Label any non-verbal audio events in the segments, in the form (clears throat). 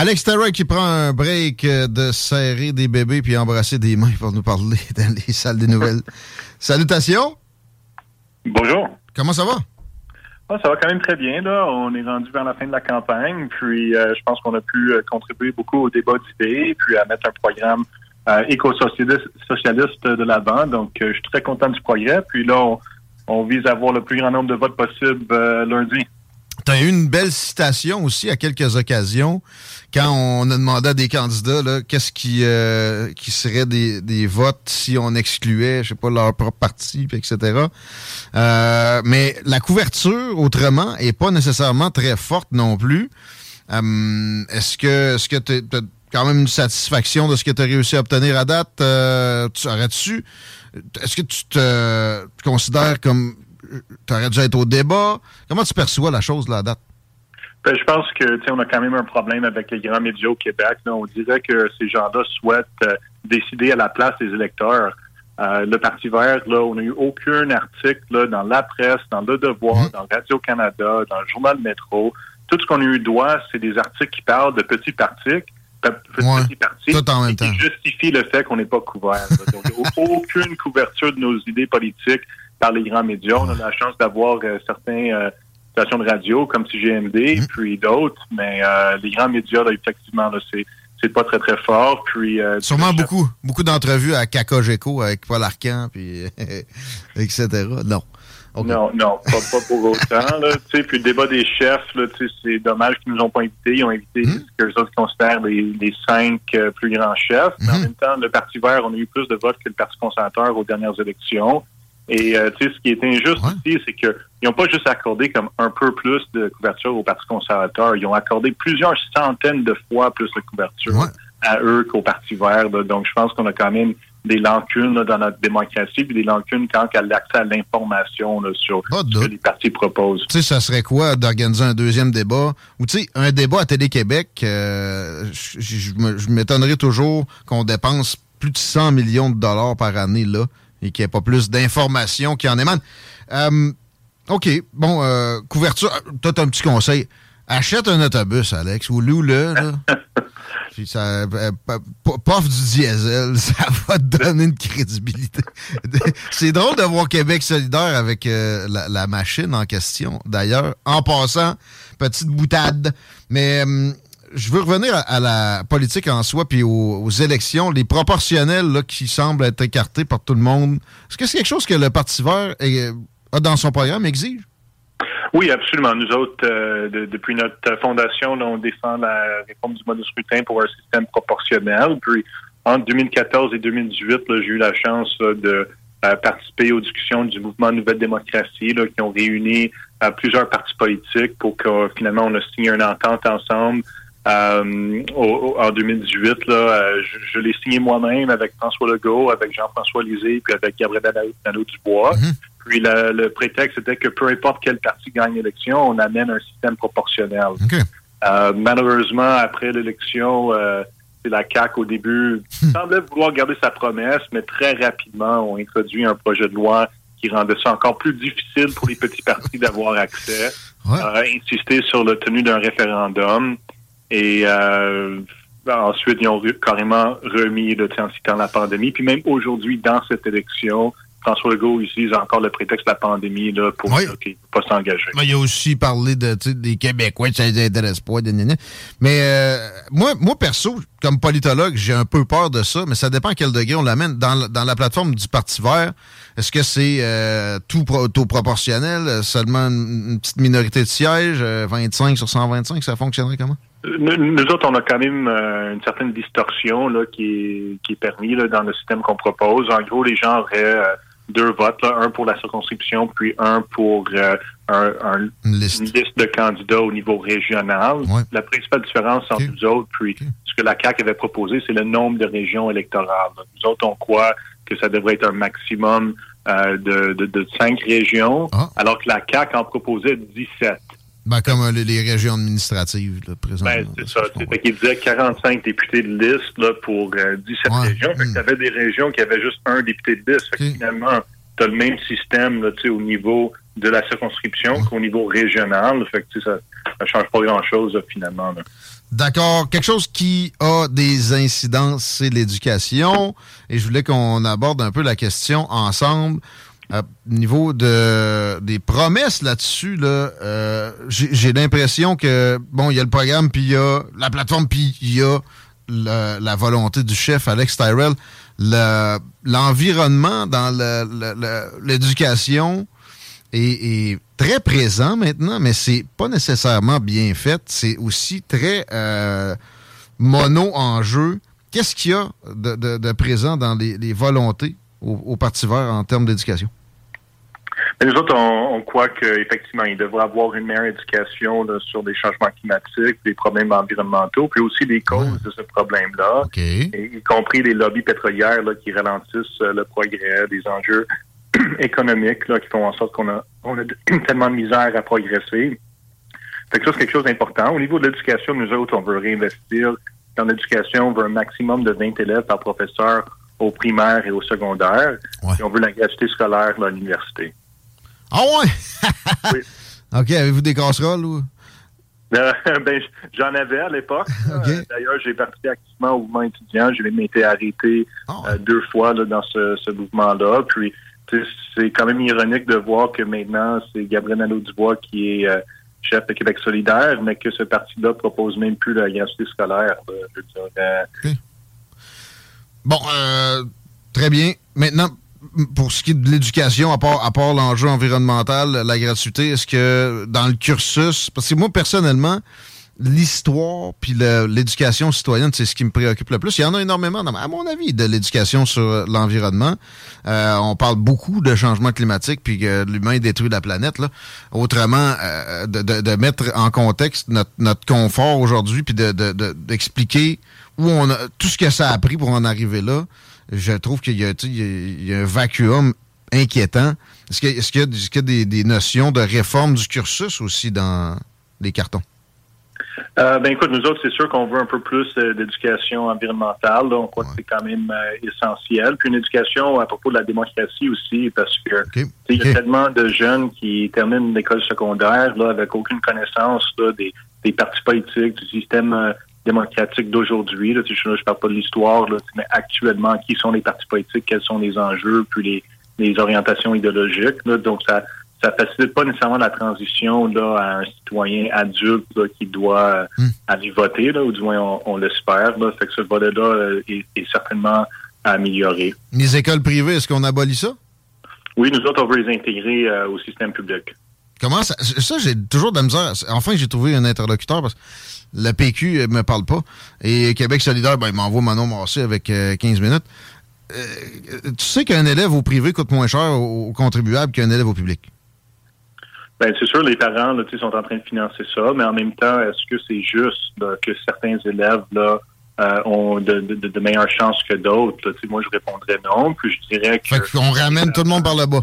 Alex Terra qui prend un break euh, de serrer des bébés puis embrasser des mains pour nous parler (laughs) dans les salles des nouvelles. (laughs) Salutations. Bonjour. Comment ça va? Ah, ça va quand même très bien. Là. On est rendu vers la fin de la campagne. Puis euh, je pense qu'on a pu euh, contribuer beaucoup au débat d'idées, puis à mettre un programme euh, éco-socialiste socialiste de l'avant. Donc euh, je suis très content du progrès. Puis là, on, on vise à avoir le plus grand nombre de votes possible euh, lundi. Tu as eu une belle citation aussi à quelques occasions quand on a demandé à des candidats qu'est-ce qui, euh, qui serait des, des votes si on excluait, je sais pas, leur propre parti, etc. Euh, mais la couverture, autrement, est pas nécessairement très forte non plus. Euh, est-ce que est-ce que tu as quand même une satisfaction de ce que tu as réussi à obtenir à date? Tu aurais-tu est-ce que tu te considères comme aurais dû être au débat? Comment tu perçois la chose à date? Ben, je pense que tu on a quand même un problème avec les grands médias au Québec. Là. On dirait que ces gens-là souhaitent euh, décider à la place des électeurs. Euh, le Parti vert, là, on n'a eu aucun article là, dans la presse, dans Le Devoir, dans Radio-Canada, dans le journal Métro. Tout ce qu'on a eu droit, c'est des articles qui parlent de petits partis, pe- petits Ouais, partis, tout en même qui temps. justifient le fait qu'on n'est pas couvert. Donc, aucune couverture de nos idées politiques par les grands médias. On a la chance d'avoir euh, certains euh, stations de radio comme CGMD, puis d'autres, mais euh, les grands médias, là, effectivement, là, c'est c'est pas très très fort. Puis euh, Sûrement beaucoup, beaucoup d'entrevues à Cacogeco avec Paul Arcan, puis (laughs) etc. Non. Non, non, pas, pas pour autant. Là, tu sais, puis le débat des chefs, là, c'est dommage qu'ils nous ont pas invités. Ils ont invité Hmm. ce que les autres considèrent les, les cinq euh, plus grands chefs. Mais en même temps, le Parti vert, on a eu plus de votes que le Parti conservateur aux dernières élections. Et euh, tu sais, ce qui est injuste ici, c'est qu'ils n'ont pas juste accordé comme un peu plus de couverture au Parti conservateur. Ils ont accordé plusieurs centaines de fois plus de couverture à eux qu'au Parti vert. là. Donc, je pense qu'on a quand même des lacunes là, dans notre démocratie, puis des lacunes quant à l'accès à l'information sur ce que les partis proposent. Tu sais, ça serait quoi d'organiser un deuxième débat? Ou tu sais, un débat à Télé-Québec, euh, je m'étonnerais toujours qu'on dépense plus de 100 millions de dollars par année, là, et qu'il n'y ait pas plus d'informations qui en émanent. Euh, OK, bon, euh, couverture. Toi, t'as un petit conseil. Achète un autobus, Alex, ou loue-le, là. (laughs) Puis ça, euh, p- pof du diesel, (laughs) ça va te donner une crédibilité. (laughs) C'est drôle de voir Québec solidaire avec euh, la, la machine en question. D'ailleurs, en passant, petite boutade. Mais euh, je veux revenir à, la politique en soi puis aux, élections, les proportionnels là, qui semblent être écartés par tout le monde. Est-ce que c'est quelque chose que le Parti vert a dans son programme, exige? Oui, absolument. Nous autres, euh, de- depuis notre fondation, on défend la réforme du mode de scrutin pour un système proportionnel. Puis, entre 2014 et 2018, là, j'ai eu la chance de euh, participer aux discussions du mouvement Nouvelle Démocratie, qui ont réuni euh, plusieurs partis politiques pour que finalement on a signé une entente ensemble. Euh, au- au- en 2018, là, euh, je, je l'ai signé moi-même avec François Legault, avec Jean-François Lisée, puis avec Gabriel Nadeau-Dubois. Puis le, le prétexte était que peu importe quel parti gagne l'élection, on amène un système proportionnel. Euh, malheureusement, après l'élection, euh, c'est la CAQ au début semblait vouloir garder sa promesse, mais très rapidement, on introduit un projet de loi qui rendait ça encore plus difficile pour les petits partis d'avoir accès. Euh, insister sur la tenue d'un référendum. Et euh, ensuite, ils ont re- carrément remis le en citant la pandémie. Puis même aujourd'hui, dans cette élection, François Legault utilise encore le prétexte de la pandémie là, pour Oui. pas s'engager. Mais il a aussi parlé de, des Québécois, ça les intéresse pas. gna. Mais euh, moi, moi, perso, comme politologue, j'ai un peu peur de ça, mais ça dépend à quel degré on l'amène. Dans, la- dans la plateforme du Parti vert, est-ce que c'est euh, tout pro- taux proportionnel, seulement une, une petite minorité de sièges, euh, 25 sur 125, ça fonctionnerait comment? Nous, autres, on a quand même euh, une certaine distorsion là, qui, est, qui est permis là, dans le système qu'on propose. En gros, les gens auraient euh, deux votes, là, un pour la circonscription, puis un pour euh, un, un- Une une liste. de candidats au niveau régional. Ouais. La principale différence entre nous autres, puis ce que la CAQ avait proposé, c'est le nombre de régions électorales. Nous autres, on croit que ça devrait être un maximum euh, de, de, de cinq régions, Ah. alors que la CAQ en proposait 17. Ben, comme euh, les, les régions administratives, là, présentement. Ben, c'est ça. comprends. fait qu'il disait 45 députés de liste là, pour euh, 17 Ouais. régions. Fait que Mm. t'avais des régions qui avaient juste un député de liste. Fait que Ok. finalement, tu as le même système là, au niveau de la circonscription qu'au niveau régional. Fait que ça ne change pas grand-chose finalement. là. D'accord. Quelque chose qui a des incidences, c'est l'éducation. Et je voulais qu'on aborde un peu la question ensemble. À niveau de des promesses là-dessus, là, euh, j'ai l'impression que bon, il y a le programme, puis il y a la plateforme, puis il y a le- la volonté du chef Alex Tyrell. Le- L'environnement dans le- le- l'éducation est, est très présent maintenant, mais c'est pas nécessairement bien fait. C'est aussi très euh, mono en jeu. Qu'est-ce qu'il y a de, de- de présent dans les, les volontés au, au Parti vert en termes d'éducation? Nous autres, on, on croit qu'effectivement, il devrait avoir une meilleure éducation là, sur les changements climatiques, les problèmes environnementaux, puis aussi les causes de ce problème-là. OK. et- y compris les lobbies pétrolières là, qui ralentissent euh, le progrès, des enjeux (clears throat) économiques là, qui font en sorte qu'on a, on a (clears throat) tellement de misère à progresser. Fait que ça, c'est quelque chose d'important. Au niveau de l'éducation, nous autres, on veut réinvestir dans l'éducation. On veut un maximum de 20 élèves par professeur au primaire et au secondaire. Ouais. Et on veut la gratuité scolaire là, à l'université. Ah ouais? (laughs) Oui. OK, avez-vous des casseroles ou? (laughs) Euh, ben, j'en avais à l'époque. Euh, D'ailleurs, j'ai participé activement au mouvement étudiant. J'ai même été arrêté Ah euh, deux fois là, dans ce, ce mouvement-là. Puis, c'est quand même ironique de voir que maintenant, c'est Gabriel Nadeau-Dubois qui est chef de Québec solidaire, mais que ce parti-là propose même plus la gratuité scolaire. là. Je veux dire, Bon, euh, très bien. Maintenant, pour ce qui est de l'éducation, à part, à part l'enjeu environnemental, la gratuité, est-ce que dans le cursus, parce que moi, personnellement, l'histoire puis l'éducation citoyenne, c'est ce qui me préoccupe le plus. Il y en a énormément, à mon avis, de l'éducation sur l'environnement. Euh, on parle beaucoup de changement climatique puis que l'humain détruit la planète. Là. Autrement, euh, de, de- de mettre en contexte notre, notre confort aujourd'hui puis de- de- d'expliquer où on a tout ce que ça a pris pour en arriver là. Je trouve qu'il y, a, y un vacuum inquiétant. Est-ce qu'il y a, y y des, des notions de réforme du cursus aussi dans les cartons? Euh, ben écoute, nous autres, c'est sûr qu'on veut un peu plus euh, d'éducation environnementale. On croit Ouais. que c'est quand même euh, essentiel. Puis une éducation à propos de la démocratie aussi, parce que il y a tellement de jeunes qui terminent l'école secondaire là, avec aucune connaissance là, des, des partis politiques, du système euh, démocratique d'aujourd'hui. Là. Tu sais, Je ne parle pas de l'histoire, là, mais actuellement, qui sont les partis politiques, quels sont les enjeux, puis les, les orientations idéologiques. Là. Donc, ça ça facilite pas nécessairement la transition là, à un citoyen adulte là, qui doit Hmm. aller voter, là, ou du moins on, on l'espère. Là. Fait que ce volet-là euh, est, est certainement à améliorer. Les écoles privées, est-ce qu'on abolit ça? Oui, nous autres, on veut les intégrer euh, au système public. Comment ça? Ça, j'ai toujours de la misère. Enfin, j'ai trouvé un interlocuteur parce que la PQ euh, me parle pas. Et Québec solidaire, ben, il m'envoie Manon Massé avec euh, 15 minutes. Euh, tu sais qu'un élève au privé coûte moins cher aux, contribuables qu'un élève au public? Ben, c'est sûr, les parents là, sont en train de financer ça, mais en même temps, est-ce que c'est juste là, que certains élèves là, euh, ont de, de, de meilleures chances que d'autres? Moi, je répondrais non. Puis je dirais que. Fait qu'on ramène tout le monde par le bas.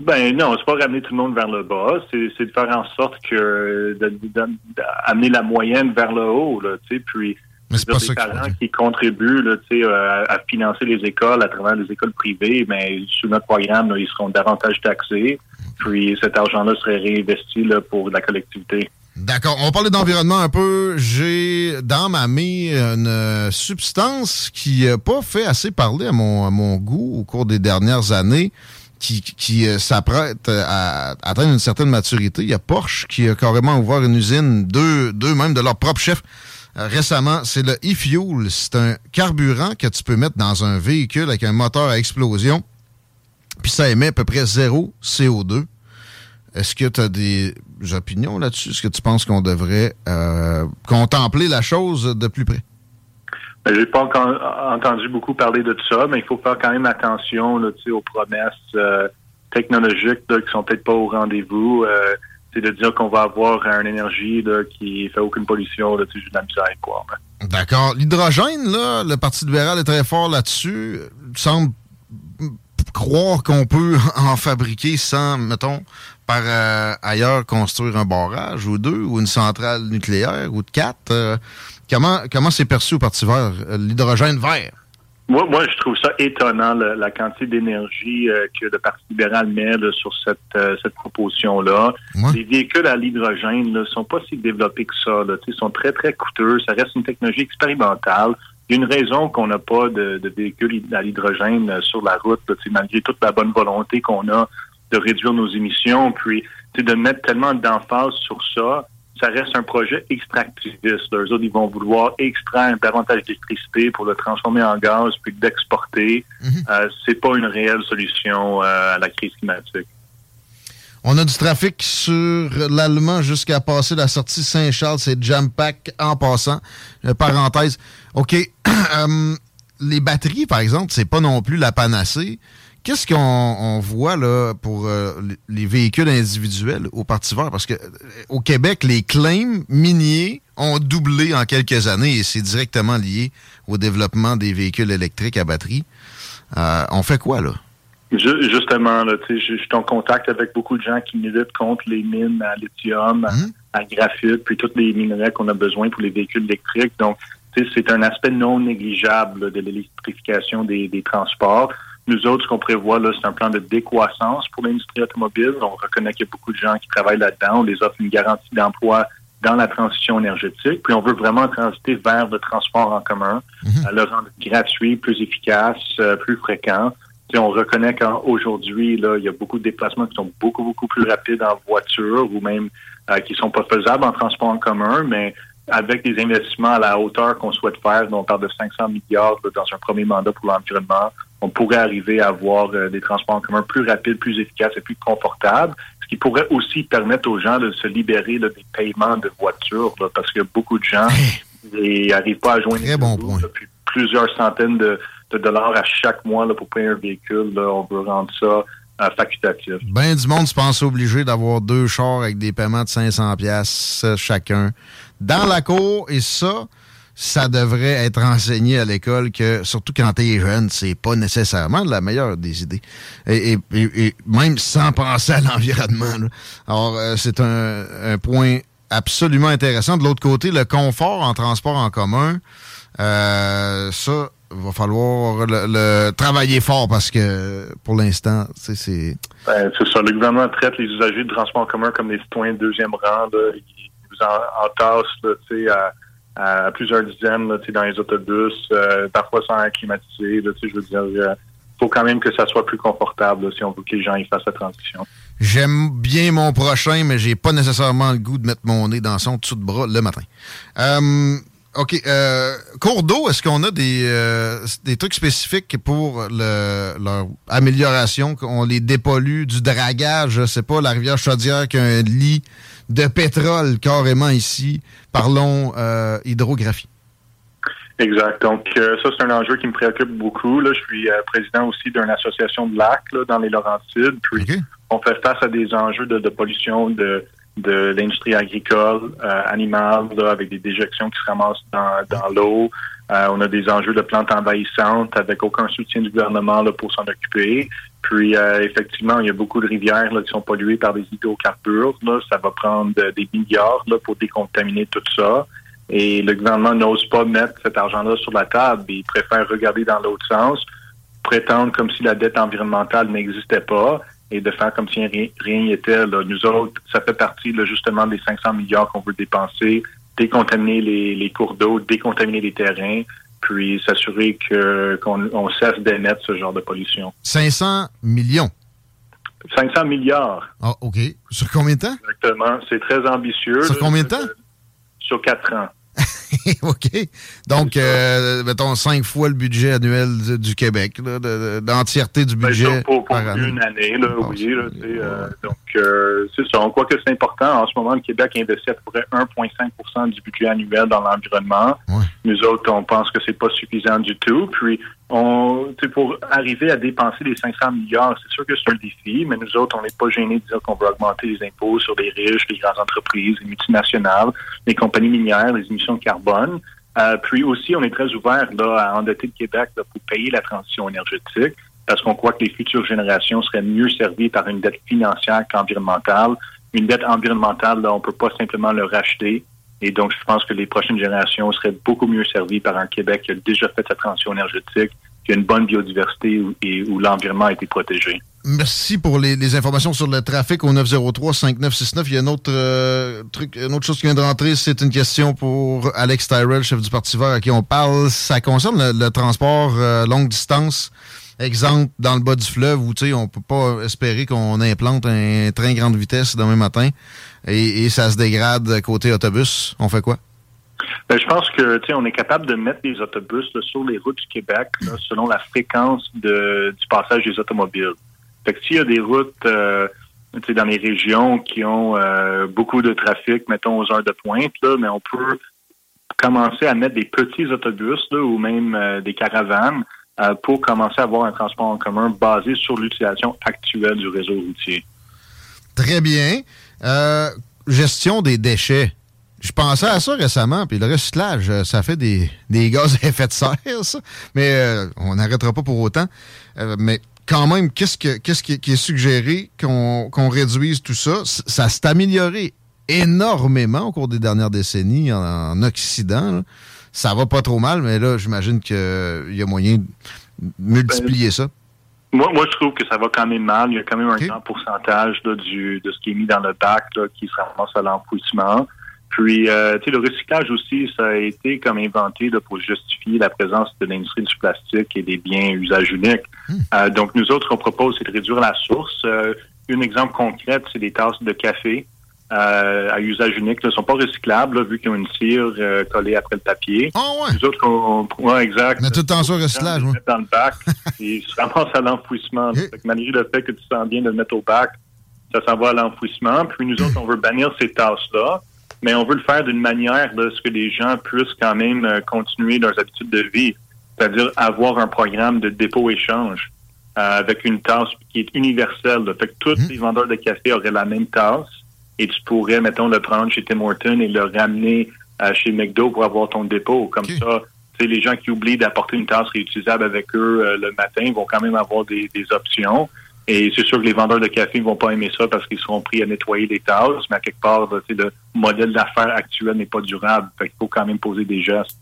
Ben non, c'est pas ramener tout le monde vers le bas, c'est de faire en sorte que d'amener la moyenne vers le haut, là, tu sais, puis Mais c'est pas ça parents qui contribuent là, tu sais, euh, à, financer les écoles à travers les écoles privées, mais sous notre programme, là, ils seront davantage taxés. Puis cet argent-là serait réinvesti là, pour la collectivité. D'accord. On va parler d'environnement un peu. J'ai dans ma main une substance qui n'a pas fait assez parler à mon, mon goût au cours des dernières années, qui, euh, s'apprête à atteindre une certaine maturité. Il y a Porsche qui a carrément ouvert une usine, deux, deux même de leur propre chef euh, récemment. C'est le e-fuel. C'est un carburant que tu peux mettre dans un véhicule avec un moteur à explosion. Puis ça émet à peu près zéro CO2. Est-ce que tu as des opinions là-dessus? Est-ce que tu penses qu'on devrait euh, contempler la chose de plus près? Ben, j'ai pas entendu beaucoup parler de ça, mais il faut faire quand même attention là, aux promesses euh, technologiques là, qui sont peut-être pas au rendez-vous. Euh, c'est de dire qu'on va avoir une énergie là, qui fait aucune pollution, j'ai de la misère quoi. D'accord. L'hydrogène, là, le Parti libéral est très fort là-dessus. semble croire qu'on peut (laughs) en fabriquer sans, mettons, par euh, ailleurs construire un barrage ou deux ou une centrale nucléaire ou de quatre. Euh, comment comment c'est perçu au Parti vert, euh, l'hydrogène vert? Moi, moi, je trouve ça étonnant, la, quantité d'énergie que le Parti libéral met sur cette, cette proposition-là. Les véhicules à l'hydrogène ne sont pas si développés que ça. Ils sont très, très coûteux. Ça reste une technologie expérimentale. Il y a une raison qu'on n'a pas de, de, véhicules à l'hydrogène sur la route, malgré toute la bonne volonté qu'on a de réduire nos émissions, puis de mettre tellement d'emphase sur ça, ça reste un projet extractiviste. Eux autres, ils vont vouloir extraire davantage d'électricité pour le transformer en gaz puis d'exporter. Mhm. euh, c'est pas une réelle solution euh, à la crise climatique. On a du trafic sur l'Allemand jusqu'à passer la sortie Saint-Charles. C'est jam-pack en passant. Euh, parenthèse. OK. (clears throat) Les batteries, par exemple, c'est pas non plus la panacée. Qu'est-ce qu'on voit là pour euh, les véhicules individuels au Parti vert? Parce que euh, au Québec, les claims miniers ont doublé en quelques années et c'est directement lié au développement des véhicules électriques à batterie. Euh, on fait quoi là? Justement, là, je, je suis en contact avec beaucoup de gens qui militent contre les mines à lithium, à, hum? graphite, puis tous les minerais qu'on a besoin pour les véhicules électriques. Donc, c'est un aspect non négligeable de l'électrification des, des transports. Nous autres, ce qu'on prévoit, là, c'est un plan de décroissance pour l'industrie automobile. On reconnaît qu'il y a beaucoup de gens qui travaillent là-dedans. On les offre une garantie d'emploi dans la transition énergétique. Puis on veut vraiment transiter vers le transport en commun, mhm. le rendre gratuit, plus efficace, euh, plus fréquent. Puis on reconnaît qu'aujourd'hui, là, il y a beaucoup de déplacements qui sont beaucoup, beaucoup plus rapides en voiture ou même euh, qui sont pas faisables en transport en commun, mais avec des investissements à la hauteur qu'on souhaite faire, dont on parle de 500 milliards dans un premier mandat pour l'environnement, on pourrait arriver à avoir euh, des transports en commun plus rapides, plus efficaces et plus confortables, ce qui pourrait aussi permettre aux gens de se libérer des paiements de voitures, parce que beaucoup de gens (laughs) n'arrivent pas à joindre Très plusieurs centaines de, dollars à chaque mois pour payer un véhicule. on veut rendre ça euh, facultatif. Ben du monde se pense obligé d'avoir deux chars avec des paiements de 500 pièces chacun dans la cour et ça ça devrait être enseigné à l'école que, surtout quand t'es jeune, c'est pas nécessairement la meilleure des idées. Et, même sans penser à l'environnement. Alors, euh, c'est un, point absolument intéressant. De l'autre côté, le confort en transport en commun, euh, ça, va falloir le, travailler fort parce que pour l'instant, c'est. Ben, c'est ça. Le gouvernement traite les usagers de transport en commun comme des citoyens de deuxième rang. Là. Ils vous en, entassent à à plusieurs dizaines là, dans les autobus, euh, parfois sans climatiser. Là, je veux dire, il euh, faut quand même que ça soit plus confortable si on veut que les gens y fassent la transition. J'aime bien mon prochain, mais j'ai pas nécessairement le goût de mettre mon nez dans son dessous de bras le matin. Euh, OK. Euh, cours d'eau, est-ce qu'on a des, trucs spécifiques pour le, leur amélioration, qu'on les dépollue, du dragage, je sais pas, la rivière Chaudière qui a un lit de pétrole carrément ici. Parlons euh, hydrographie. Exact. Donc, euh, ça, c'est un enjeu qui me préoccupe beaucoup. Là. Je suis euh, président aussi d'une association de lacs dans les Laurentides. Puis, on fait face à des enjeux de, pollution de, de l'industrie agricole, animale, avec des déjections qui se ramassent dans, dans l'eau. on a des enjeux de plantes envahissantes avec aucun soutien du gouvernement là, pour s'en occuper. Puis, euh, effectivement, il y a beaucoup de rivières là, qui sont polluées par des hydrocarbures. Là. Ça va prendre des milliards là, pour décontaminer tout ça. Et le gouvernement n'ose pas mettre cet argent-là sur la table. Il préfère regarder dans l'autre sens, prétendre comme si la dette environnementale n'existait pas et de faire comme si rien n'était. Nous autres, ça fait partie là, justement des 500 milliards qu'on veut dépenser, décontaminer les cours d'eau, décontaminer les terrains, puis s'assurer que qu'on on cesse d'émettre ce genre de pollution. 500 millions. 500 milliards. Ah, OK. Sur combien de temps? Exactement. C'est très ambitieux. Sur combien de temps? Sur quatre ans. (laughs) OK. Donc, euh, mettons, cinq fois le budget annuel du, Québec, d'entièreté du ben, budget. pour, une année, là, oui. Là, euh, donc, euh, c'est ça. On croit que c'est important. En ce moment, le Québec investit à peu près 1,5% du budget annuel dans l'environnement. Nous autres, on pense que c'est pas suffisant du tout. Puis, on, pour arriver à dépenser les 500 milliards, c'est sûr que c'est un défi, mais nous autres, on n'est pas gênés de dire qu'on veut augmenter les impôts sur les riches, les grandes entreprises, les multinationales, les compagnies minières, les émissions de carbone. Euh, puis aussi, on est très ouvert là, à endetter le Québec pour payer la transition énergétique parce qu'on croit que les futures générations seraient mieux servies par une dette financière qu'environnementale. Une dette environnementale, là, on peut pas simplement le racheter. Et donc, je pense que les prochaines générations seraient beaucoup mieux servies par un Québec qui a déjà fait sa transition énergétique, qui a une bonne biodiversité et où l'environnement a été protégé. Merci pour les, informations sur le trafic au 903-5969. Il y a autre euh, truc, une autre chose qui vient de rentrer. C'est une question pour Alex Tyrell, chef du Parti vert à qui on parle. Ça concerne le, transport euh, longue distance. Exemple, dans le bas du fleuve où on peut pas espérer qu'on implante un train grande vitesse demain matin et, ça se dégrade côté autobus. On fait quoi? Ben, je pense que on est capable de mettre des autobus sur les routes du Québec selon la fréquence de, du passage des automobiles. Fait que s'il y a des routes euh, dans les régions qui ont euh, beaucoup de trafic, mettons aux heures de pointe, là, mais on peut commencer à mettre des petits autobus là, ou même euh, des caravanes euh, pour commencer à avoir un transport en commun basé sur l'utilisation actuelle du réseau routier. Très bien. gestion des déchets. Je pensais à ça récemment, puis le recyclage, ça fait des, des gaz à effet de serre, ça. Mais on n'arrêtera pas pour autant. mais quand même, qu'est-ce qui, est suggéré qu'on, réduise tout ça? Ça s'est amélioré énormément au cours des dernières décennies en, Occident. Ça va pas trop mal, mais là, j'imagine qu'il y a moyen de multiplier ça. Moi, moi, je trouve que ça va quand même mal. Il y a quand même un grand pourcentage du, de ce qui est mis dans le bac qui se ramasse à l'enfouissement. Puis, euh, tu sais, le recyclage aussi, ça a été comme inventé pour justifier la présence de l'industrie du plastique et des biens usage unique. Hmm. Euh, donc, nous autres, ce qu'on propose, c'est de réduire la source. Euh, un exemple concret, c'est des tasses de café euh, à usage unique. ne sont pas recyclables, vu qu'ils ont une cire collée après le papier. Ah ouais? Nous autres, on, ouais, exact. Mais tout le temps ça recyclage, oui. dans le bac (laughs) et se ramasse à l'enfouissement. Malgré le fait que tu sens bien de le mettre au bac, ça s'en va à l'enfouissement. Puis nous autres, on veut bannir ces tasses-là mais on veut le faire d'une manière là, ce que les gens puissent quand même euh, continuer leurs habitudes de vie, c'est-à-dire avoir un programme de dépôt-échange euh, avec une tasse qui est universelle. Fait que tous mmh. les vendeurs de café auraient la même tasse et tu pourrais, mettons, le prendre chez Tim Hortons et le ramener euh, chez McDo pour avoir ton dépôt. Comme ça, les gens qui oublient d'apporter une tasse réutilisable avec eux le matin vont quand même avoir des options. Et c'est sûr que les vendeurs de café ne vont pas aimer ça parce qu'ils seront pris à nettoyer les tasses, mais à quelque part, le modèle d'affaires actuel n'est pas durable. Fait faut quand même poser des gestes.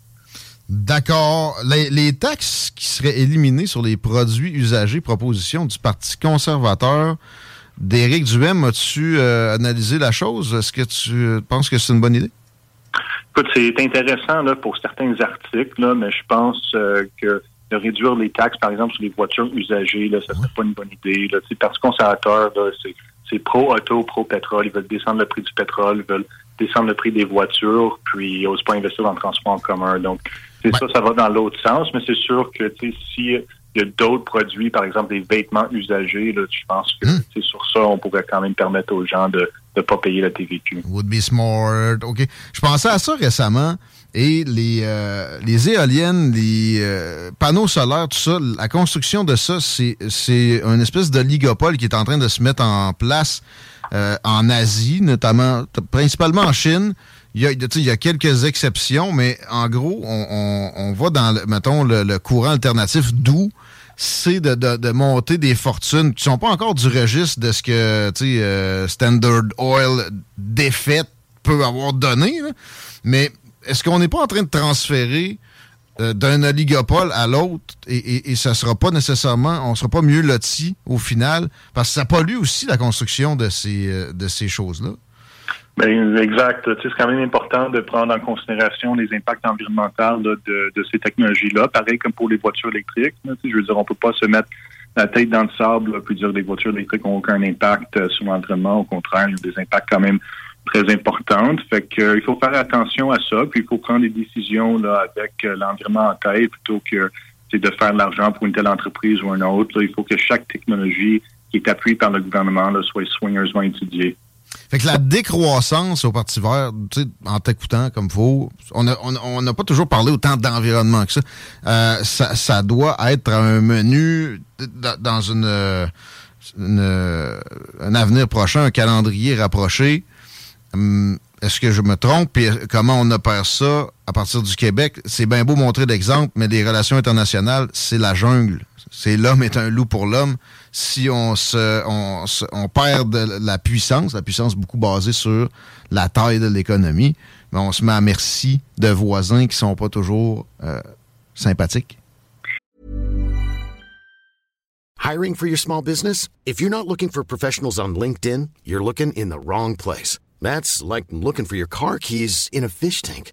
D'accord. Les, taxes qui seraient éliminées sur les produits usagés, proposition du Parti conservateur d'Éric Duhem, as-tu euh, analysé la chose? Est-ce que tu penses que c'est une bonne idée? Écoute, c'est intéressant là, pour certains articles, mais je pense euh, que de réduire les taxes, par exemple, sur les voitures usagées, là, ça serait pas une bonne idée. Là. Parti conservateur, c'est pro-auto, pro-pétrole. Ils veulent descendre le prix du pétrole, ils veulent descendre le prix des voitures, puis ils n'osent pas investir dans le transport en commun. Donc, c'est ça, ça va dans l'autre sens, mais c'est sûr que si il y a d'autres produits, par exemple des vêtements usagés, là, je pense que hmm. sur ça, on pourrait quand même permettre aux gens de ne pas payer la TVQ. Would be smart. OK. Je pensais à ça récemment. Et les, euh, les éoliennes, les euh, panneaux solaires, tout ça, la construction de ça, c'est, c'est une espèce de ligopole qui est en train de se mettre en place euh, en Asie, notamment, principalement en Chine. Il y, a, il y a quelques exceptions, mais en gros, on, on, on va dans, le, mettons, le, courant alternatif, d'où c'est de, de, monter des fortunes. Qui sont pas encore du registre de ce que euh, Standard Oil défaite peut avoir donné, mais est-ce qu'on n'est pas en train de transférer euh, d'un oligopole à l'autre et, et, ça sera pas nécessairement, on sera pas mieux loti au final? Parce que ça pollue aussi la construction de ces, euh, de ces choses-là. Ben, exact. c'est quand même important de prendre en considération les impacts environnementaux de, de, ces technologies-là. Pareil comme pour les voitures électriques. je veux dire, on peut pas se mettre la tête dans le sable puis dire que les voitures électriques n'ont aucun impact euh, sur l'environnement. Au contraire, il y a des impacts quand même très importantes. Fait que euh, il faut faire attention à ça, puis il faut prendre des décisions là avec euh, l'environnement en tête plutôt que de faire de l'argent pour une telle entreprise ou une autre. il faut que chaque technologie qui est appuyée par le gouvernement là, soit soigneusement étudiée. Fait que la décroissance au Parti vert, en t'écoutant comme faut, on n'a on, pas toujours parlé autant d'environnement que ça. Euh, ça. doit être un menu dans une, un avenir prochain, un calendrier rapproché. Hum, est-ce que je me trompe? Puis comment on opère ça à partir du Québec? C'est bien beau montrer d'exemple, mais les relations internationales, c'est la jungle. C'est l'homme est un loup pour l'homme. Si on se, on, perd de la puissance, la puissance beaucoup basée sur la taille de l'économie, ben, on se met à merci de voisins qui sont pas toujours euh, sympathiques. Hiring for your small business? If you're not looking for professionals on LinkedIn, you're looking in the wrong place. That's like looking for your car keys in a fish tank.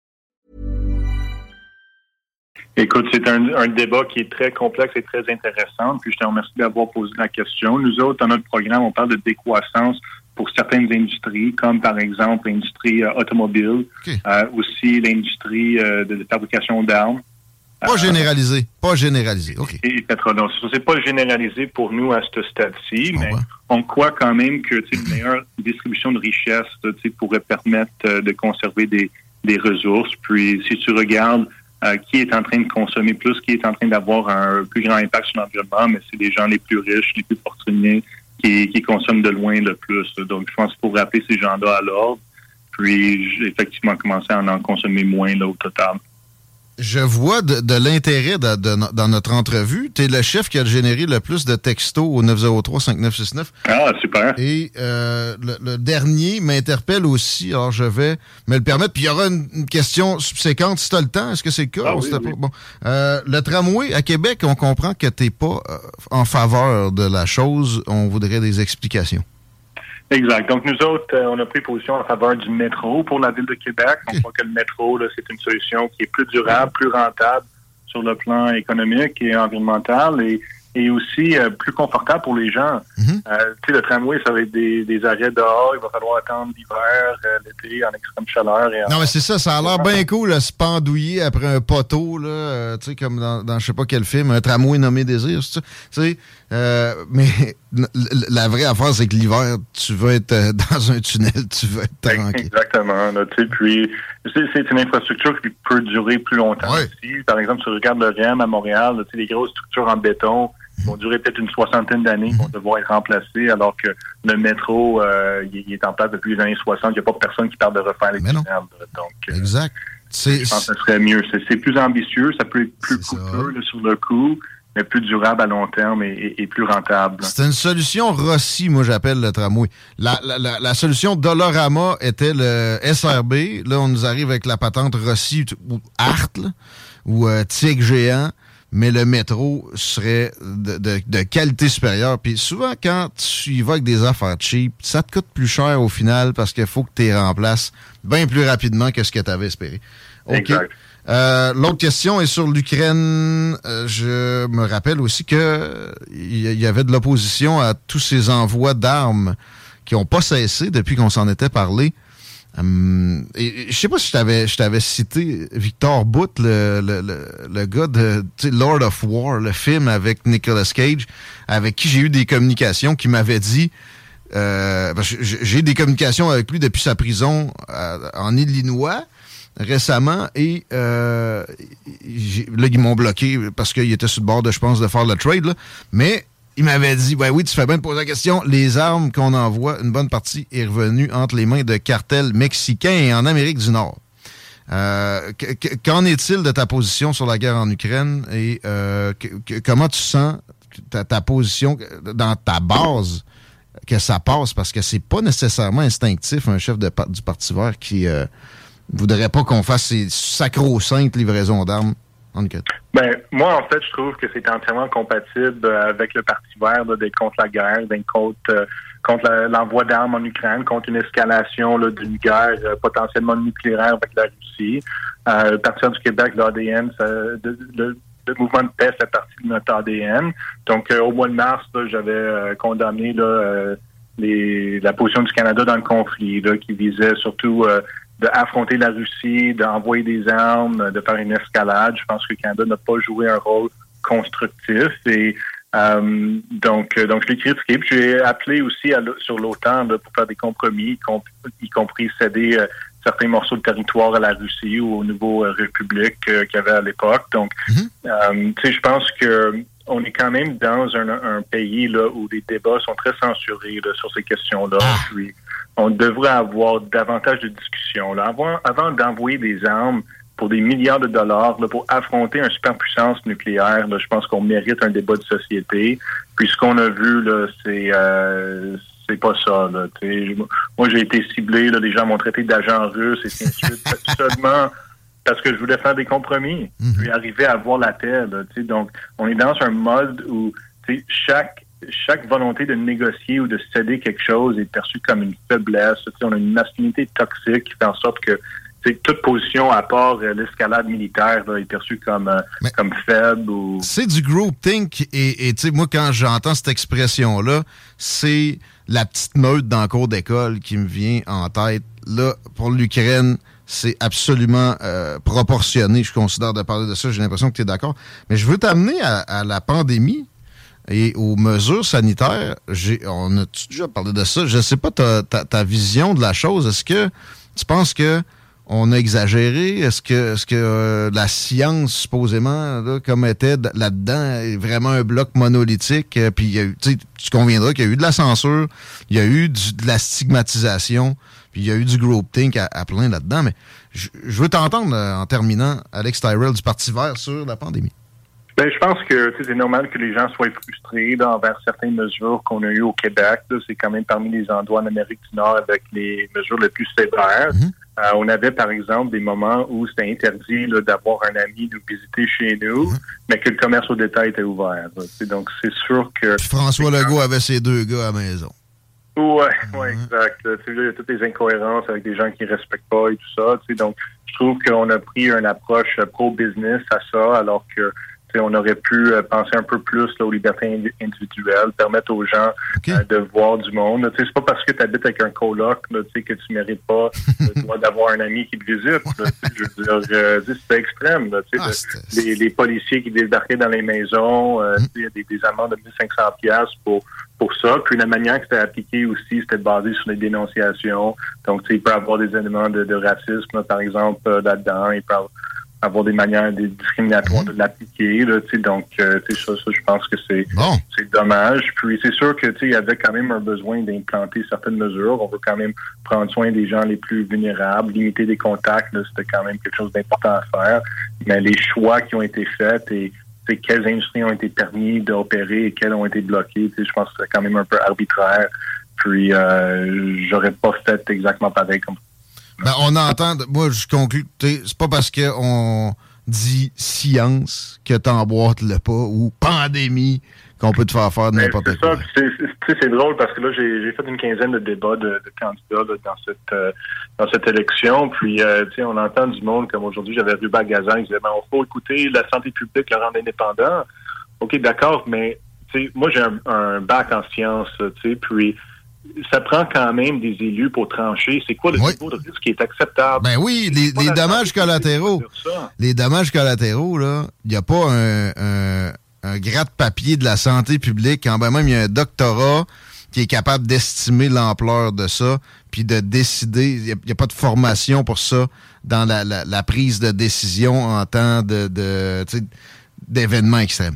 Écoute, c'est un, un, débat qui est très complexe et très intéressant. Puis je te remercie d'avoir posé la question. Nous autres, dans notre programme, on parle de décroissance pour certaines industries, comme par exemple l'industrie euh, automobile, euh, aussi l'industrie euh, de, fabrication d'armes. Pas généralisé, pas généralisé, OK. Et pétrole. C'est pas généralisé pour nous à ce stade-ci, mais on croit quand même que une meilleure distribution de richesses pourrait permettre de conserver des, des ressources. Puis si tu regardes euh, qui est en train de consommer plus, qui est en train d'avoir un plus grand impact sur l'environnement, mais c'est les gens les plus riches, les plus fortunés qui, qui consomment de loin le plus. Donc, je pense qu'il faut rappeler ces gens-là à l'ordre, puis effectivement commencer à en consommer moins là, au total je vois de, l'intérêt dans notre entrevue. Tu es le chef qui a généré le plus de textos au 903-5969. Ah, super. Et euh, le, dernier m'interpelle aussi. Alors, je vais me le permettre. Puis, il y aura une, question subséquente si tu as le temps. Est-ce que c'est le cas? Ah bon. Euh, le tramway à Québec, on comprend que tu n'es pas euh, en faveur de la chose. On voudrait des explications. Exact. Donc, nous autres, euh, on a pris position en faveur du métro pour la ville de Québec. On croit que le métro, c'est une solution qui est plus durable, plus rentable sur le plan économique et environnemental et et aussi euh, plus confortable pour les gens. Mhm. euh, tu sais, le tramway, ça va être des, des, arrêts dehors. Il va falloir attendre l'hiver, euh, l'été, en extrême chaleur. Et non, mais c'est ça. Ça a l'air bien cool, se pendouiller après un poteau, là, tu sais, comme dans, dans je sais pas quel film, un tramway nommé Désir, tu sais. Mais la vraie affaire, c'est que l'hiver, tu veux être (laughs) dans un tunnel, tu veux être tranquille. Exactement. sais, puis c'est une infrastructure qui peut durer plus longtemps aussi. Par exemple, tu regardes le REM à Montréal, les grosses structures en béton, vont durer peut-être une soixantaine d'années, vont devoir être remplacés, alors que le métro, euh, il, est en place depuis les années 60. Il n'y a pas personne qui parle de refaire les tunnels. Donc, euh, exact. Je pense que ce serait mieux. C'est plus ambitieux, ça peut être plus coûteux sur le coup, mais plus durable à long terme et, plus rentable. C'est une solution Rossi, moi j'appelle le tramway. La, la, la, solution Dolorama était le SRB. Là, on nous arrive avec la patente Rossi ou Art, ou euh, TIG géant mais le métro serait de, qualité supérieure. Puis souvent, quand tu y vas avec des affaires cheap, ça te coûte plus cher au final parce qu'il faut que tu les remplaces bien plus rapidement que ce que tu avais espéré. OK. Euh, l'autre question est sur l'Ukraine. Euh, je me rappelle aussi que il y avait de l'opposition à tous ces envois d'armes qui n'ont pas cessé depuis qu'on s'en était parlé. Hum, et, je sais pas si je t'avais cité Victor Booth, le, le, le, gars de Lord of War, le film avec Nicolas Cage, avec qui j'ai eu des communications, qui m'avait dit euh, j'ai des communications avec lui depuis sa prison en Illinois récemment et euh, là ils m'ont bloqué parce qu'il était sur le bord de je pense de faire le trade mais il m'avait dit ouais, oui tu fais bien de poser la question. Les armes qu'on envoie une bonne partie est revenue entre les mains de cartels mexicains et en Amérique du Nord. Euh, qu'en est-il de ta position sur la guerre en Ukraine et euh, comment tu sens ta, position dans ta base que ça passe? Parce que c'est pas nécessairement instinctif un chef du Parti vert qui voudrait pas qu'on fasse ces sacro-saintes livraisons d'armes en Ukraine. Ben, moi, en fait, je trouve que c'est entièrement compatible avec le Parti vert d'être contre la guerre, d'être contre, euh, contre l'envoi d'armes en Ukraine, contre une escalation d'une guerre euh, potentiellement nucléaire avec la Russie. Euh, partir du Québec, l'ADN, de, le mouvement de paix fait partie de notre ADN. Donc, euh, au mois de mars, j'avais euh, condamné euh, la position du Canada dans le conflit, qui visait surtout d'affronter la Russie, d'envoyer des armes, de faire une escalade. Je pense que le Canada n'a pas joué un rôle constructif et donc, donc je l'ai critiqué. Puis j'ai appelé aussi sur l'OTAN pour faire des compromis, y compris céder certains morceaux de territoire à la Russie ou aux nouveaux euh, républiques euh, qu'il y avait à l'époque. Donc, mhm. euh, tu sais, je pense que on est quand même dans un, pays là où les débats sont très censurés sur ces questions-là. Ah. Puis, on devrait avoir davantage de discussions. Là. Avant, avant d'envoyer des armes pour des milliards de dollars là, pour affronter une superpuissance nucléaire, là, je pense qu'on mérite un débat de société. Puis ce qu'on a vu, là, c'est c'est pas ça. Là, moi, j'ai été ciblé, là, les gens m'ont traité d'agent russe et ainsi de suite, (laughs) seulement parce que je voulais faire des compromis, puis arriver à avoir la paix. Là, donc, on est dans un mode où chaque chaque volonté de négocier ou de céder quelque chose est perçue comme une faiblesse. on a une masculinité toxique qui fait en sorte que toute position à part euh, l'escalade militaire est perçue comme, euh, comme faible. Ou... C'est du groupthink et, et moi, quand j'entends cette expression-là, c'est la petite meute dans le cours d'école qui me vient en tête. Là, pour l'Ukraine, c'est absolument euh, proportionné, je considère, de parler de ça. J'ai l'impression que tu es d'accord. Mais je veux t'amener à, la pandémie et aux mesures sanitaires. On a déjà parlé de ça? Je ne sais pas ta, ta, vision de la chose. Est-ce que tu penses que on a exagéré? Est-ce que, est-ce que euh, la science, supposément, comme était là-dedans, est vraiment un bloc monolithique? Euh, puis, tu conviendras qu'il y a eu de la censure, il y a eu de la stigmatisation, puis il y a eu du groupthink à, à plein là-dedans. Mais je veux t'entendre, euh, en terminant, Alex Tyrell du Parti vert sur la pandémie. Ben, je pense que c'est normal que les gens soient frustrés envers certaines mesures qu'on a eues au Québec. C'est quand même parmi les endroits en Amérique du Nord avec les mesures les plus sévères. Mm-hmm. Euh, on avait, par exemple, des moments où c'était interdit d'avoir un ami nous visiter chez nous, mhm. mais que le commerce au détail était ouvert. Donc, c'est sûr que... François Legault avait ses deux gars à la maison. Oui, ouais, mhm. exact. il y a toutes les incohérences avec des gens qui ne respectent pas et tout ça. Donc, je trouve qu'on a pris une approche pro-business à ça, alors que on aurait pu euh, penser un peu plus aux libertés individuelles, permettre aux gens euh, de voir du monde. C'est pas parce que tu habites avec un coloc là, que tu mérites pas (laughs) le droit d'avoir un ami qui te visite. je veux dire, euh, c'est extrême. Ah, les, les, policiers qui débarquaient dans les maisons, mm. il y a des, des amendes de 1500 pièces pour pour ça. Puis la manière que c'était appliqué aussi, c'était basé sur les dénonciations. Donc, il peut y avoir des éléments de, racisme, par exemple, là-dedans. Il peut avoir des manières discriminatoires de l'appliquer. donc, euh, ça, ça, je pense que c'est c'est dommage. Puis c'est sûr que il y avait quand même un besoin d'implanter certaines mesures. On veut quand même prendre soin des gens les plus vulnérables, limiter des contacts. C'était quand même quelque chose d'important à faire. Mais les choix qui ont été faits et quelles industries ont été permis d'opérer et quelles ont été bloquées, je pense que c'est quand même un peu arbitraire. Puis euh, j'aurais pas fait exactement pareil comme ben, on entend, moi, je conclue, c'est pas parce qu'on dit science que t'emboîtes le pas ou pandémie qu'on peut te faire faire ben, n'importe quoi. C'est drôle parce que là, j'ai fait une quinzaine de débats de, candidats dans cette euh, dans cette élection. Puis, euh, sais, on entend du monde comme aujourd'hui, j'avais vu Bagazan, il disait, ben, on faut écouter la santé publique, le rendre indépendant. OK, d'accord, mais moi, j'ai un, un, bac en sciences, tu sais, puis ça prend quand même des élus pour trancher. C'est quoi le niveau de risque qui est acceptable? Ben oui, les, dommages collatéraux. Les dommages collatéraux, là, il n'y a pas un, un, un gratte-papier de la santé publique, quand même il y a un doctorat qui est capable d'estimer l'ampleur de ça, puis de décider. Il n'y a, pas de formation pour ça dans la, prise de décision en temps de, d'événements extrêmes.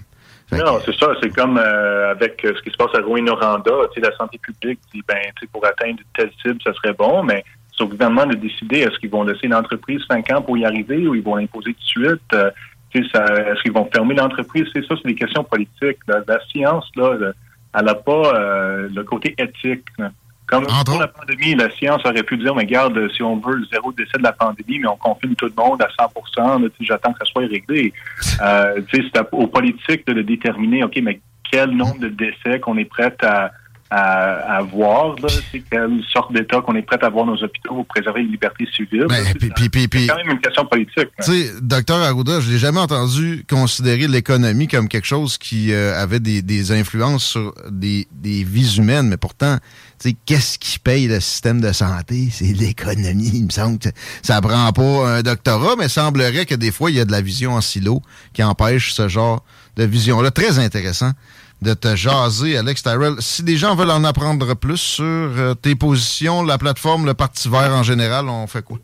Non, c'est ça. C'est comme euh, avec ce qui se passe à Rouen-Noranda. La santé publique dit, ben, pour atteindre telle cible, ça serait bon, mais c'est au gouvernement de décider est-ce qu'ils vont laisser l'entreprise cinq ans pour y arriver ou ils vont l'imposer tout de suite. Euh, est-ce qu'ils vont fermer l'entreprise? C'est ça, c'est des questions politiques. La, science, là, elle n'a pas euh, le côté éthique. Comme pour la pandémie, la science aurait pu dire, mais regarde, si on veut le zéro décès de la pandémie, mais on confine tout le monde à 100% j'attends que ça soit réglé. (laughs) Euh, c'est aux politiques de déterminer, OK, mais quel nombre de décès qu'on est prêt à, à, voir, c'est quelle sorte d'État qu'on est prêt à avoir nos hôpitaux pour préserver les libertés civiles. Ben, c'est quand même une question politique. Tu sais, docteur Arruda, je l'ai jamais entendu considérer l'économie comme quelque chose qui euh, avait des, influences sur des, vies humaines, mais pourtant, qu'est-ce qui paye le système de santé? C'est l'économie. Il me semble que ça prend pas un doctorat, mais semblerait que des fois, il y a de la vision en silo qui empêche ce genre de vision-là. Très intéressant de te jaser, Alex Tyrell. Si des gens veulent en apprendre plus sur euh, tes positions, la plateforme, le Parti vert en général, on fait quoi?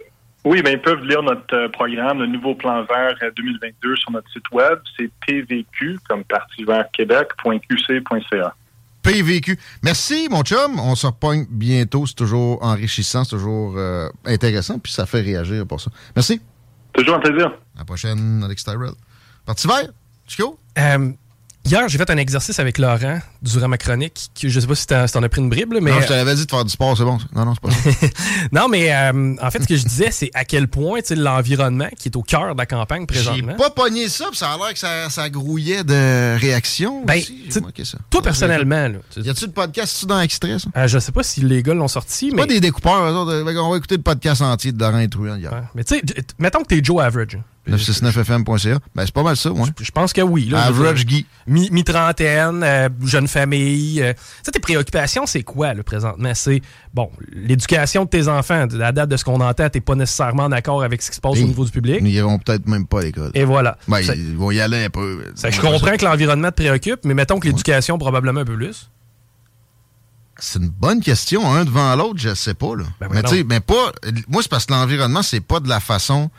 Oui, bien, ils peuvent lire notre euh, programme, le nouveau plan vert 2022 euh, sur notre site web. C'est pvq, comme Parti vert Québec.qc.ca. PVQ. Merci, mon chum. On se repogne bientôt. C'est toujours enrichissant, c'est toujours intéressant, puis ça fait réagir pour ça. Merci. Toujours un plaisir. À la prochaine, Alex Tyrell. Parti vert, Chico? Hier, j'ai fait un exercice avec Laurent durant ma chronique. Je sais pas si t'en as pris une bribe, mais. Non, je t'avais dit de faire du sport, c'est bon. Non, non, c'est pas (laughs) Non, mais euh, en fait, ce que je disais, c'est à quel point l'environnement qui est au cœur de la campagne présentement. J'ai pas pogné ça, puis ça a l'air que ça, ça, grouillait de réactions. Ben, toi, personnellement. Là, y a-tu le podcast dans l'extrait, ça? Euh, je sais pas si les gars l'ont sorti, mais. pas des découpeurs, on va écouter le podcast entier de Laurent Truand hier. mais tu sais, mettons que t'es Joe Average. 969fm.ca. Ben, c'est pas mal ça, moi. Je, pense que oui. Average Guy. Mi-trentaine, euh, jeune famille. Euh. tes préoccupations, c'est quoi, là, présentement? C'est, bon, l'éducation de tes enfants. De la date de ce qu'on entend, t'es pas nécessairement en accord avec ce qui se passe au niveau du public. Ils iront peut-être même pas à l'école. Et voilà. Ben, ils vont y aller un peu. je comprends que l'environnement te préoccupe, mais mettons que l'éducation, probablement un peu plus. C'est une bonne question. Un devant l'autre, je sais pas, là. Ben, mais tu sais, mais pas. Moi, c'est parce que l'environnement, c'est pas de la façon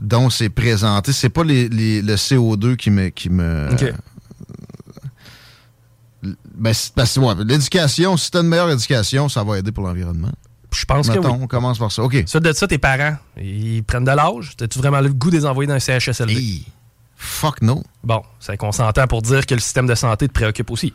dont c'est présenté. C'est pas les, le CO2 qui me. Qui me ben, l'éducation, si tu as une meilleure éducation, ça va aider pour l'environnement. Je pense que oui. on commence par ça. OK. Ça, de ça, tes parents, ils prennent de l'âge? As-tu vraiment le goût de les envoyer dans un CHSLD? fuck no. Bon, c'est qu'on s'entend pour dire que le système de santé te préoccupe aussi.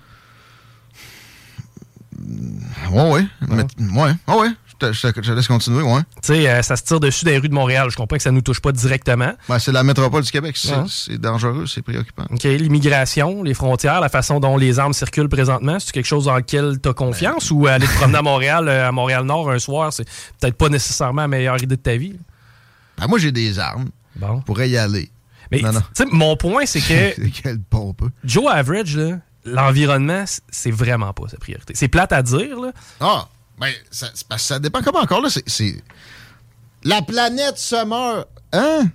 Ouais, ouais. ouais, ouais je, laisse continuer, ouais. Tu sais, euh, ça se tire dessus des rues de Montréal. Je comprends que ça ne nous touche pas directement. Ben, c'est la métropole du Québec. C'est dangereux, c'est préoccupant. OK. L'immigration, les frontières, la façon dont les armes circulent présentement, c'est quelque chose dans lequel tu as confiance ou aller te promener à Montréal, euh, à Montréal-Nord un soir, c'est peut-être pas nécessairement la meilleure idée de ta vie? Ben, moi, j'ai des armes. Bon. Je pourrais y aller. Mais mon point, c'est que. (laughs) Quelle pompe. Joe Average, l'environnement, c'est vraiment pas sa priorité. C'est plate à dire, là. Ah! Ben, ça, ça dépend comment encore, là. C'est. La planète se meurt. Hein?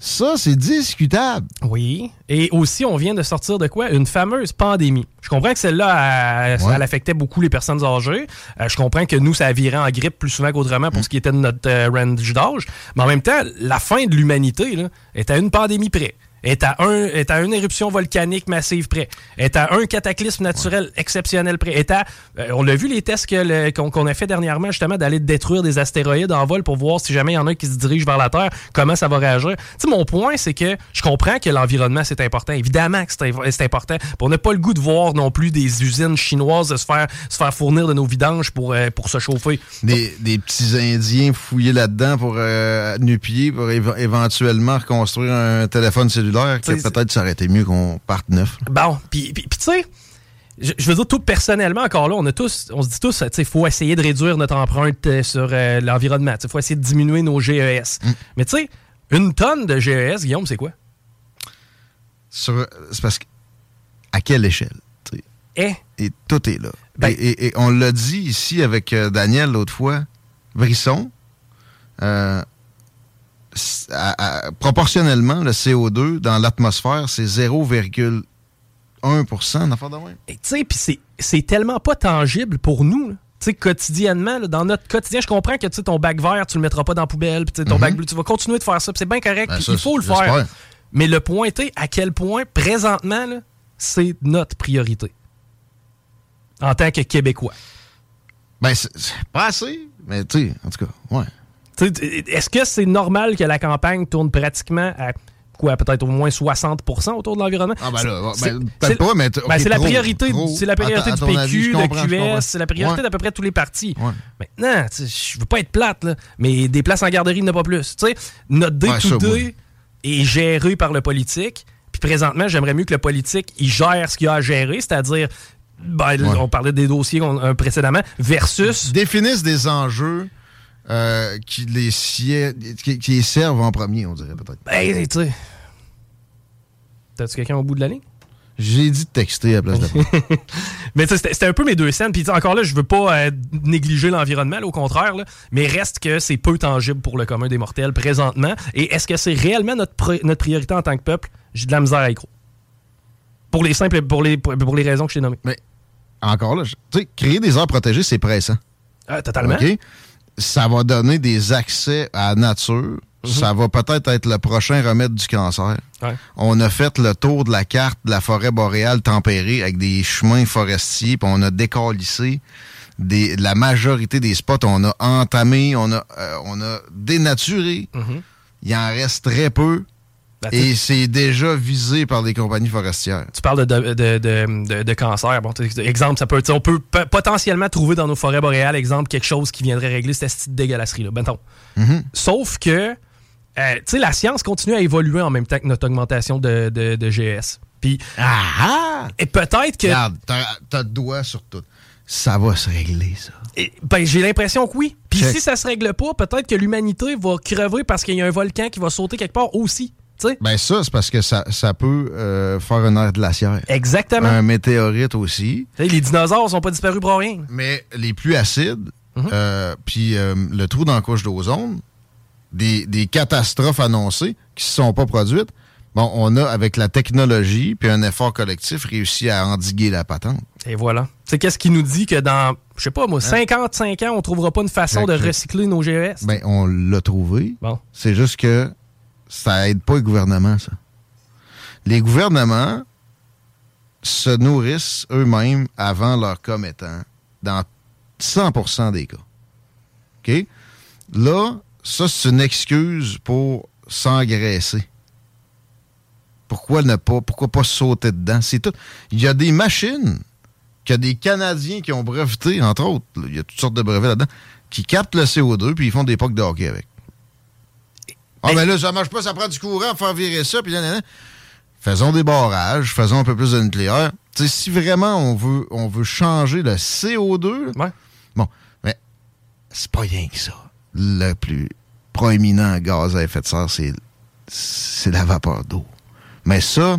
Ça, c'est discutable. Oui. Et aussi, on vient de sortir de quoi? Une fameuse pandémie. Je comprends que celle-là, elle, affectait beaucoup les personnes âgées. Euh, je comprends que nous, ça virait en grippe plus souvent qu'autrement pour mm. ce qui était de notre euh, range d'âge. Mais en même temps, la fin de l'humanité est à une pandémie près est à, un, est à une éruption volcanique massive près, est à un cataclysme naturel exceptionnel près, est à, euh, on l'a vu les tests qu'on a fait dernièrement justement d'aller détruire des astéroïdes en vol pour voir si jamais il y en a qui se dirigent vers la Terre, comment ça va réagir. Tu sais, mon point, c'est que je comprends que l'environnement, c'est important. Évidemment que c'est important. On n'a pas le goût de voir non plus des usines chinoises se faire, se faire fournir de nos vidanges pour, euh, pour se chauffer. Des, des, petits Indiens fouillés là-dedans pour euh, nu-pieds, pour éventuellement reconstruire un téléphone cellulaire peut-être ça aurait été mieux qu'on parte neuf. Bon, puis tu sais, je, veux dire, tout personnellement, encore là, on a tous, on se dit tous, il faut essayer de réduire notre empreinte euh, sur euh, l'environnement. Il faut essayer de diminuer nos GES. Mm. Mais tu sais, une tonne de GES, Guillaume, c'est quoi? C'est parce que. À quelle échelle? Eh, et tout est là. Ben- et, on l'a dit ici avec euh, Daniel l'autre fois, Brisson, euh, proportionnellement, le CO2 dans l'atmosphère, c'est 0,1 d'affaires de même. Tu sais, puis c'est tellement pas tangible pour nous. Tu sais, quotidiennement, dans notre quotidien, je comprends que ton bac vert, tu le mettras pas dans la poubelle, puis ton bac mhm. bleu, tu vas continuer de faire ça, c'est bien correct, ben, il faut le faire. Mais le point est à quel point, présentement, c'est notre priorité en tant que Québécois. Ben, c'est pas assez, mais tu sais, en tout cas, ouais. Est-ce que c'est normal que la campagne tourne pratiquement à quoi, peut-être au moins 60% autour de l'environnement? Ah ben là, ben, peut-être pas, mais... Ben, c'est la priorité, c'est la priorité du PQ, de QS, c'est la priorité d'à peu près tous les partis. Maintenant, je veux pas être plate, là, mais des places en garderie, il n'y en a pas plus. notre day-to-day est géré par le politique, puis présentement, j'aimerais mieux que le politique, il gère ce qu'il a à gérer, c'est-à-dire ben, on parlait des dossiers euh, précédemment, versus... Définissent des enjeux euh, qui, les qui, servent en premier, on dirait peut-être. Ben, tu sais... T'as-tu quelqu'un au bout de la ligne? J'ai dit de texter à la place de (laughs) Mais c'était un peu mes deux scènes. Puis encore là, je veux pas euh, négliger l'environnement, au contraire. mais reste que c'est peu tangible pour le commun des mortels présentement. Et est-ce que c'est réellement notre, notre priorité en tant que peuple? J'ai de la misère à y croire. Pour les simples, pour les, pour les raisons que je t'ai nommées. Mais encore là, tu sais, créer des aires protégées, c'est pressant. Ah, totalement. Ça va donner des accès à la nature. Mhm. Ça va peut-être être le prochain remède du cancer. On a fait le tour de la carte de la forêt boréale tempérée avec des chemins forestiers, puis on a décalissé des, la majorité des spots. On a entamé, on a, euh, on a dénaturé. Mhm. Il en reste très peu. Et c'est déjà visé par des compagnies forestières. Tu parles de, de, de, de cancer. Bon, exemple, ça peut, on peut potentiellement trouver dans nos forêts boréales, exemple, quelque chose qui viendrait régler cette petite dégueulasserie-là. Ben, mm-hmm. Sauf que, euh, tu sais, la science continue à évoluer en même temps que notre augmentation de, de, GS. Puis, ah, ah! Et peut-être que. Regarde, t'as le doigt sur tout. Ça va se régler, ça. ben, j'ai l'impression que oui. Puis si ça se règle pas, peut-être que l'humanité va crever parce qu'il y a un volcan qui va sauter quelque part aussi. Ben ça, c'est parce que ça, peut euh, faire une aire glaciaire. Exactement. Un météorite aussi. les dinosaures sont pas disparus pour rien. Mais les pluies acides, mhm. euh, puis euh, le trou dans la couche d'ozone, des, catastrophes annoncées qui ne se sont pas produites, bon, on a, avec la technologie puis un effort collectif, réussi à endiguer la patente. Et voilà. C'est qu'est-ce qui nous dit que dans, je sais pas moi, 55 hein? ans, on trouvera pas une façon de recycler nos GES? Ben, on l'a trouvé. Bon. C'est juste que ça aide pas le gouvernement, ça. Les gouvernements se nourrissent eux-mêmes avant leur commettant dans 100% des cas. OK? Là, ça, c'est une excuse pour s'engraisser. Pourquoi ne pas, pourquoi pas sauter dedans? C'est tout. Il y a des machines qu'il y a des Canadiens qui ont breveté, entre autres, il y a toutes sortes de brevets là-dedans, qui captent le CO2 puis ils font des pocs de hockey avec. Ah, ben là, ça marche pas, ça prend du courant pour faire virer ça, puis là, Faisons des barrages, faisons un peu plus de nucléaire. sais, si vraiment on veut, on veut changer le CO2, bon, mais c'est pas rien que ça. Le plus proéminent gaz à effet de serre, c'est, c'est la vapeur d'eau. Mais ça,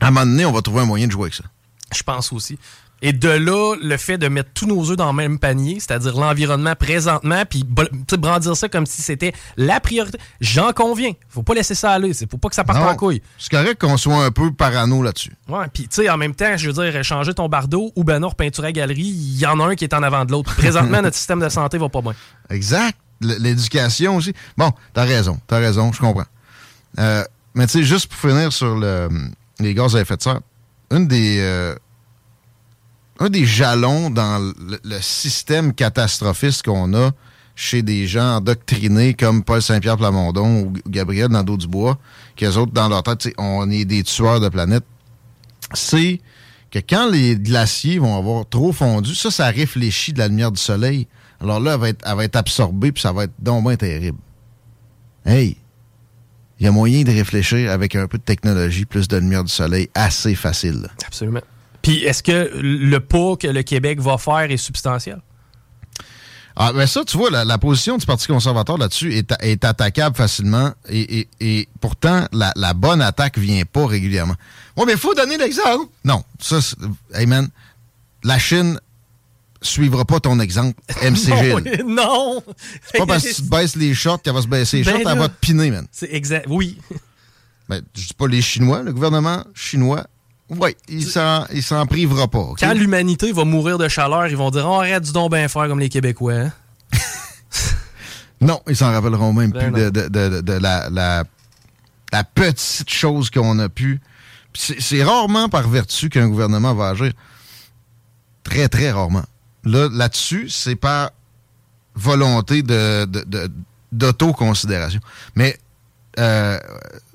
à un moment donné, on va trouver un moyen de jouer avec ça. Je pense aussi. Et de là, le fait de mettre tous nos œufs dans le même panier, c'est-à-dire l'environnement présentement, puis brandir ça comme si c'était la priorité. J'en conviens. Faut pas laisser ça aller. Faut pas que ça parte en couille. C'est correct qu'on soit un peu parano là-dessus. Ouais, puis tu sais, en même temps, je veux dire, changer ton bardeau ou ben non, peinturer à galerie, il y en a un qui est en avant de l'autre. Présentement, (laughs) notre système de santé va pas bien. Exact. L'éducation aussi. Bon, t'as raison. T'as raison, je comprends. Euh, mais tu sais, juste pour finir sur le, les gaz à effet de serre, une des... Euh, un des jalons dans le, système catastrophiste qu'on a chez des gens endoctrinés comme Paul Saint-Pierre Plamondon ou Gabriel Nadeau-Dubois, qui eux autres, dans leur tête, on est des tueurs de planète, c'est que quand les glaciers vont avoir trop fondu, ça, ça réfléchit de la lumière du soleil. Alors là, elle va être, va être absorbée, puis ça va être donc terrible. Hey, il y a moyen de réfléchir avec un peu de technologie, plus de lumière du soleil, assez facile. Absolument. Puis est-ce que le pas que le Québec va faire est substantiel? Ah, ben ça, tu vois, la, position du Parti conservateur là-dessus est, attaquable facilement et, pourtant, la, bonne attaque vient pas régulièrement. Oui, mais il faut donner l'exemple. Non, ça, hey man, la Chine suivra pas ton exemple, (laughs) MCG. non, non. C'est pas parce que tu te baisses les shorts qu'elle va se baisser les Ben shorts, elle va te piner, man. C'est exact. Oui. Ben, je dis pas les Chinois, le gouvernement chinois, oui, il s'en il s'en privera pas. Quand l'humanité va mourir de chaleur, ils vont dire oh, arrête du don bien faire comme les Québécois. hein? (laughs) Non, ils s'en rappelleront même Ben plus de, de- de- de la, la, la petite chose qu'on a pu. C'est rarement par vertu qu'un gouvernement va agir. Très, très rarement. Là, là-dessus, c'est par volonté de, de- de- d'autoconsidération. Mais euh,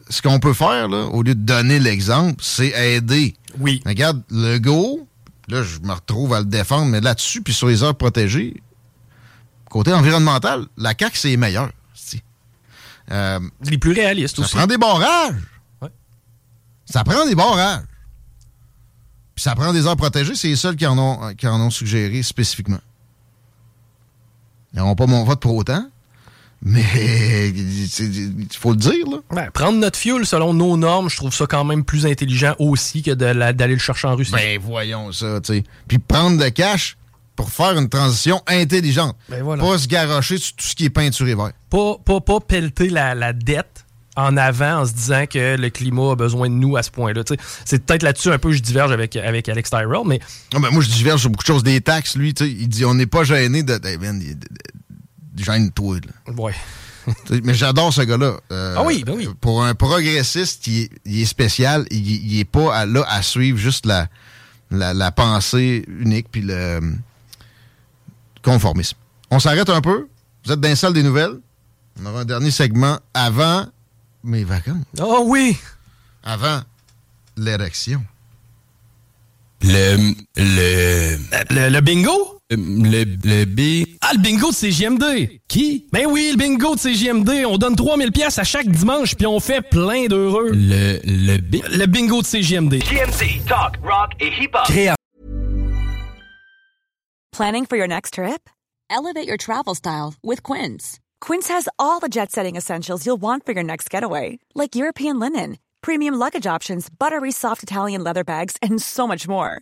ce qu'on peut faire, là, au lieu de donner l'exemple, c'est aider. Oui. Regarde, le go, là, je me retrouve à le défendre, mais là-dessus, puis sur les heures protégées, côté environnemental, la CAQ, c'est meilleur. Euh, Les plus réalistes ça aussi. prend des barrages. Ouais. Ça prend des barrages. Puis ça prend des heures protégées, c'est les seuls qui en ont, qui en ont suggéré spécifiquement. Ils n'auront pas mon vote pour autant, mais il faut le dire, là. Prendre notre fuel selon nos normes, je trouve ça quand même plus intelligent aussi que d'aller le chercher en Russie. Ben voyons ça, tu sais. Puis prendre le cash pour faire une transition intelligente. Ben voilà. Pas se garrocher sur tout ce qui est peinturé vert. pas, pas, pas pelleter la, la dette en avant en se disant que le climat a besoin de nous à ce point-là. C'est peut-être là-dessus un peu que je diverge avec, avec Alex Tyrell, mais Ah, ben, moi, je diverge sur beaucoup de choses. Des taxes, lui, tu sais, il dit on n'est pas gêné de. de, man, il- de- de- Gêne-toi, là. ouais. (laughs) Mais j'adore ce gars-là. Euh, Ah oui, ben oui. Pour un progressiste, il est, il est spécial. Il, il est pas à- là à suivre juste la, la, la pensée unique puis le euh, conformisme. On s'arrête un peu. Vous êtes dans la salle des nouvelles. On aura un dernier segment avant mes vacances. Oh oui! Avant l'érection. Le. Le. Le, le bingo? Le. Le B. Ah, le bingo de CGMD! Qui? Ben oui, le bingo de CGMD. On donne 3000 pièces à chaque dimanche, puis on fait plein d'heureux. Le. Le B. Le bingo de CGMD. TMC, talk, rock et hip-hop. Planning for your next trip? Elevate your travel style with Quince. Quince has all the jet setting essentials you'll want for your next getaway, like European linen, premium luggage options, buttery soft Italian leather bags, and so much more.